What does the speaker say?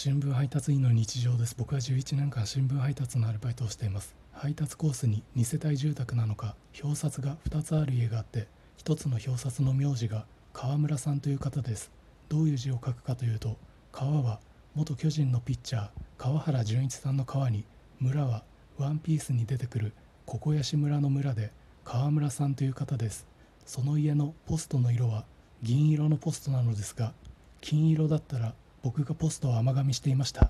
新聞配達員の日常です。僕は11年間新聞配達のアルバイトをしています。配達コースに2世帯住宅なのか表札が2つある家があって1つの表札の名字が川村さんという方です。どういう字を書くかというと川は元巨人のピッチャー川原純一さんの川に村はワンピースに出てくるここやし村の村で川村さんという方です。その家のポストの色は銀色のポストなのですが金色だったら僕がポストを甘噛みしていました。